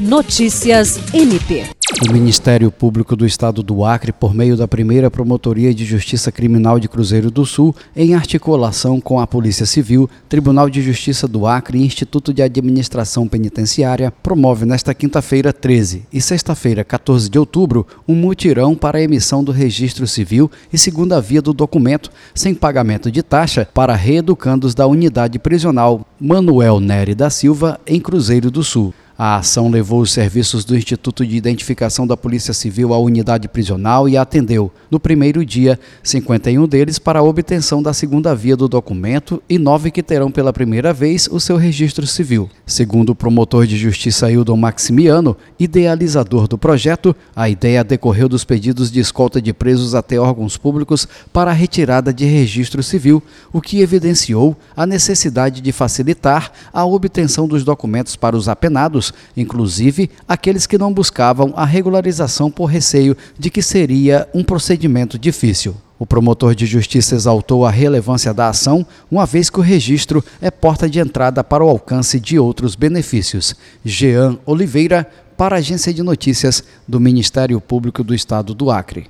Notícias MP. O Ministério Público do Estado do Acre, por meio da primeira Promotoria de Justiça Criminal de Cruzeiro do Sul, em articulação com a Polícia Civil, Tribunal de Justiça do Acre e Instituto de Administração Penitenciária, promove nesta quinta-feira 13 e sexta-feira 14 de outubro um mutirão para a emissão do registro civil e segunda via do documento, sem pagamento de taxa, para reeducandos da unidade prisional Manuel Nery da Silva, em Cruzeiro do Sul. A ação levou os serviços do Instituto de Identificação da Polícia Civil à unidade prisional e atendeu, no primeiro dia, 51 deles para a obtenção da segunda via do documento e nove que terão pela primeira vez o seu registro civil. Segundo o promotor de justiça Hildon Maximiano, idealizador do projeto, a ideia decorreu dos pedidos de escolta de presos até órgãos públicos para a retirada de registro civil, o que evidenciou a necessidade de facilitar a obtenção dos documentos para os apenados inclusive aqueles que não buscavam a regularização por receio de que seria um procedimento difícil. O promotor de justiça exaltou a relevância da ação, uma vez que o registro é porta de entrada para o alcance de outros benefícios. Jean Oliveira, para a Agência de Notícias do Ministério Público do Estado do Acre.